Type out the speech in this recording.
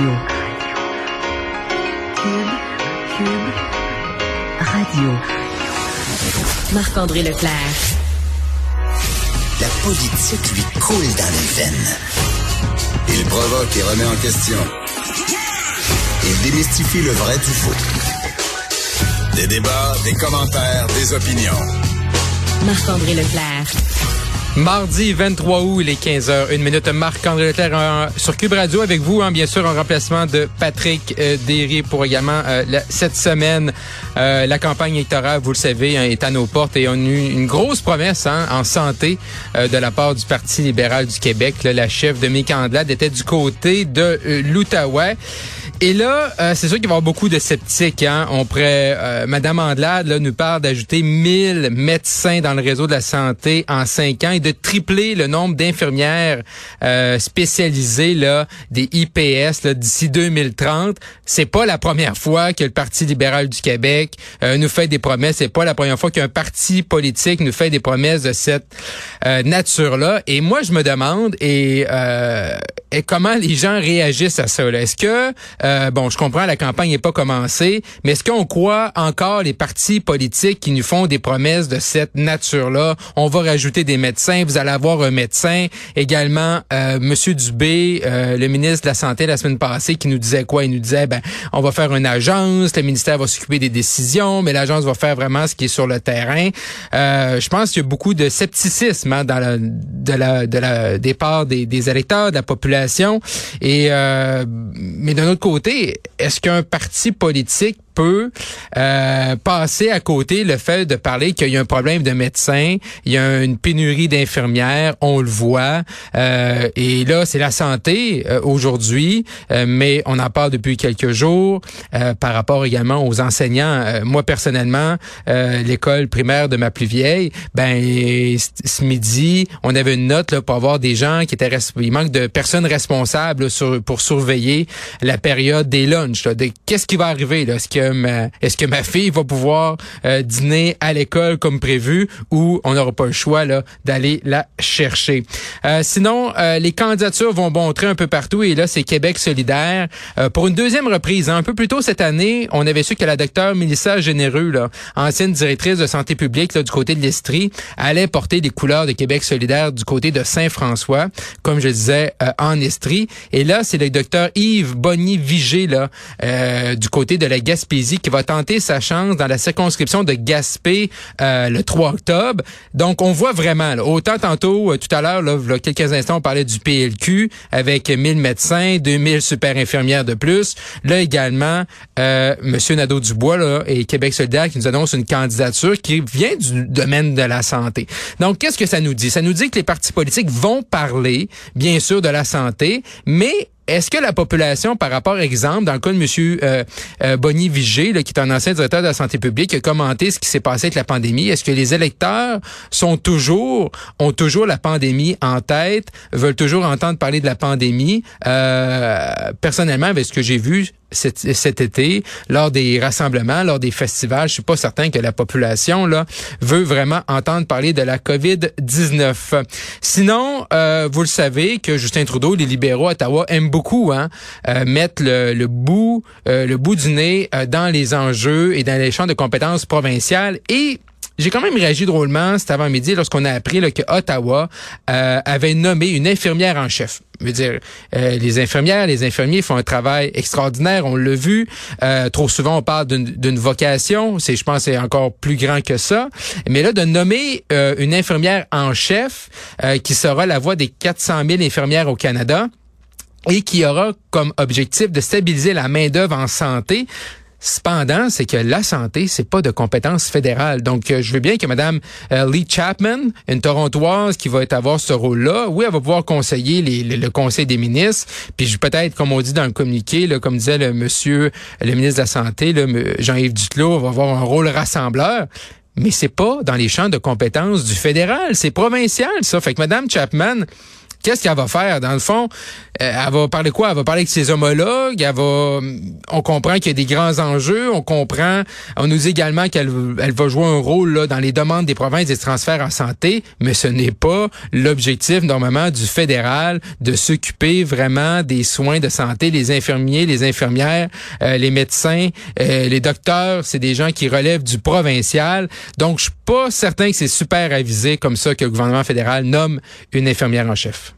Radio. Cube, Cube, Radio. Marc-André Leclerc. La politique lui coule dans les veines. Il provoque et remet en question. Il démystifie le vrai du faux. Des débats, des commentaires, des opinions. Marc-André Leclerc. Mardi 23 août, il est 15h, une minute. Marc-André Leclerc euh, sur Cube Radio avec vous, hein, bien sûr, en remplacement de Patrick euh, Derry pour également euh, cette semaine. Euh, la campagne électorale, vous le savez, hein, est à nos portes et on a eu une grosse promesse hein, en santé de la part du Parti libéral du Québec. la chef de Andelade était du côté de l'Outaouais. Et là, euh, c'est sûr qu'il va y avoir beaucoup de sceptiques. Hein? On pourrait, euh, Madame Andelade là, nous parle d'ajouter 1000 médecins dans le réseau de la santé en cinq ans et de tripler le nombre d'infirmières euh, spécialisées là, des IPS d'ici 2030. C'est pas la première fois que le Parti libéral du Québec euh, nous fait des promesses. C'est pas la première fois qu'un parti politique nous fait des promesses de cette nature-là. Et moi, je me demande et, et comment les gens réagissent à ça. Est-ce que euh, bon, je comprends, la campagne n'est pas commencée, mais est-ce qu'on croit encore les partis politiques qui nous font des promesses de cette nature-là? On va rajouter des médecins, vous allez avoir un médecin. Également, euh, Monsieur Dubé, euh, le ministre de la Santé la semaine passée, qui nous disait quoi? Il nous disait, ben, on va faire une agence, le ministère va s'occuper des décisions, mais l'agence va faire vraiment ce qui est sur le terrain. Euh, je pense qu'il y a beaucoup de scepticisme hein, dans la, de la, de la départ des, des électeurs, de la population. Et euh, mais d'un autre côté, est-ce qu'un parti politique peut euh, passer à côté le fait de parler qu'il y a un problème de médecins, il y a une pénurie d'infirmières, on le voit, euh, et là c'est la santé euh, aujourd'hui, mais on en parle depuis quelques jours par rapport également aux enseignants. moi personnellement, l'école primaire de ma plus vieille, ben ce midi, on avait une note là, pour avoir des gens qui étaient il manque de personnes responsables pour surveiller la période des lunchs. qu'est-ce qui va arriver là, est-ce que ma fille va pouvoir euh, dîner à l'école comme prévu ou on n'aura pas le choix là d'aller la chercher? Euh, sinon, euh, les candidatures vont montrer un peu partout et là c'est Québec solidaire pour une deuxième reprise. Hein. un peu plus tôt cette année, on avait su que la docteure Mélissa Généreux, là, ancienne directrice de santé publique là, du côté de l'Estrie, allait porter les couleurs de Québec solidaire du côté de Saint-François, comme je disais en Estrie. Et là, c'est le docteur Yves Bonny-Vigé là du côté de la Gaspésie qui va tenter sa chance dans la circonscription de Gaspé euh, le 3 octobre. Donc, on voit vraiment, autant tantôt, euh, tout à l'heure, là, quelques instants, on parlait du PLQ avec 1000 médecins, 2000 super infirmières de plus. Là également, euh, Monsieur Nadeau-Dubois là, et Québec solidaire qui nous annonce une candidature qui vient du domaine de la santé. Donc, qu'est-ce que ça nous dit? Ça nous dit que les partis politiques vont parler, bien sûr, de la santé, mais est-ce que la population, par rapport, exemple, dans le cas de M. Bonny Vigé, qui est un ancien directeur de la santé publique, a commenté ce qui s'est passé avec la pandémie, est-ce que les électeurs sont toujours, ont toujours la pandémie en tête, veulent toujours entendre parler de la pandémie? Euh, personnellement, avec ce que j'ai vu, cet, été, lors des rassemblements, lors des festivals, je suis pas certain que la population là veut vraiment entendre parler de la COVID-19. Sinon, euh, vous le savez que Justin Trudeau, les libéraux à Ottawa aiment beaucoup hein, euh, mettre le, bout euh, le bout du nez dans les enjeux et dans les champs de compétences provinciales et j'ai quand même réagi drôlement cet avant-midi lorsqu'on a appris là, que Ottawa euh, avait nommé une infirmière en chef. Je veux dire, euh, les infirmières, les infirmiers font un travail extraordinaire, on l'a vu. Euh, trop souvent, on parle d'une vocation. C'est, je pense, c'est encore plus grand que ça. Mais là, de nommer une infirmière en chef qui sera la voix des 400 000 infirmières au Canada et qui aura comme objectif de stabiliser la main d'œuvre en santé. Cependant, c'est que la santé, c'est pas de compétence fédérale. Donc, euh, je veux bien que Madame euh, Lee Chapman, une Torontoise qui va avoir ce rôle-là, oui, elle va pouvoir conseiller le Conseil des ministres. Puis peut-être, comme on dit dans le communiqué, là, comme disait le monsieur, le ministre de la Santé, Jean-Yves Duclos, va avoir un rôle rassembleur. Mais c'est pas dans les champs de compétences du fédéral, c'est provincial, ça. Fait que Madame Chapman, qu'est-ce qu'elle va faire? Dans le fond, euh, elle va parler quoi? Elle va parler avec ses homologues. Elle va, on comprend qu'il y a des grands enjeux. On comprend, on nous dit également qu'elle elle va jouer un rôle là, dans les demandes des provinces des transferts en santé, mais ce n'est pas l'objectif normalement du fédéral de s'occuper vraiment des soins de santé, les infirmiers, les infirmières, euh, les médecins, euh, les docteurs, c'est des gens qui relèvent du provincial. Donc, je suis pas certain que c'est super avisé comme ça que le gouvernement fédéral nomme une infirmière en chef.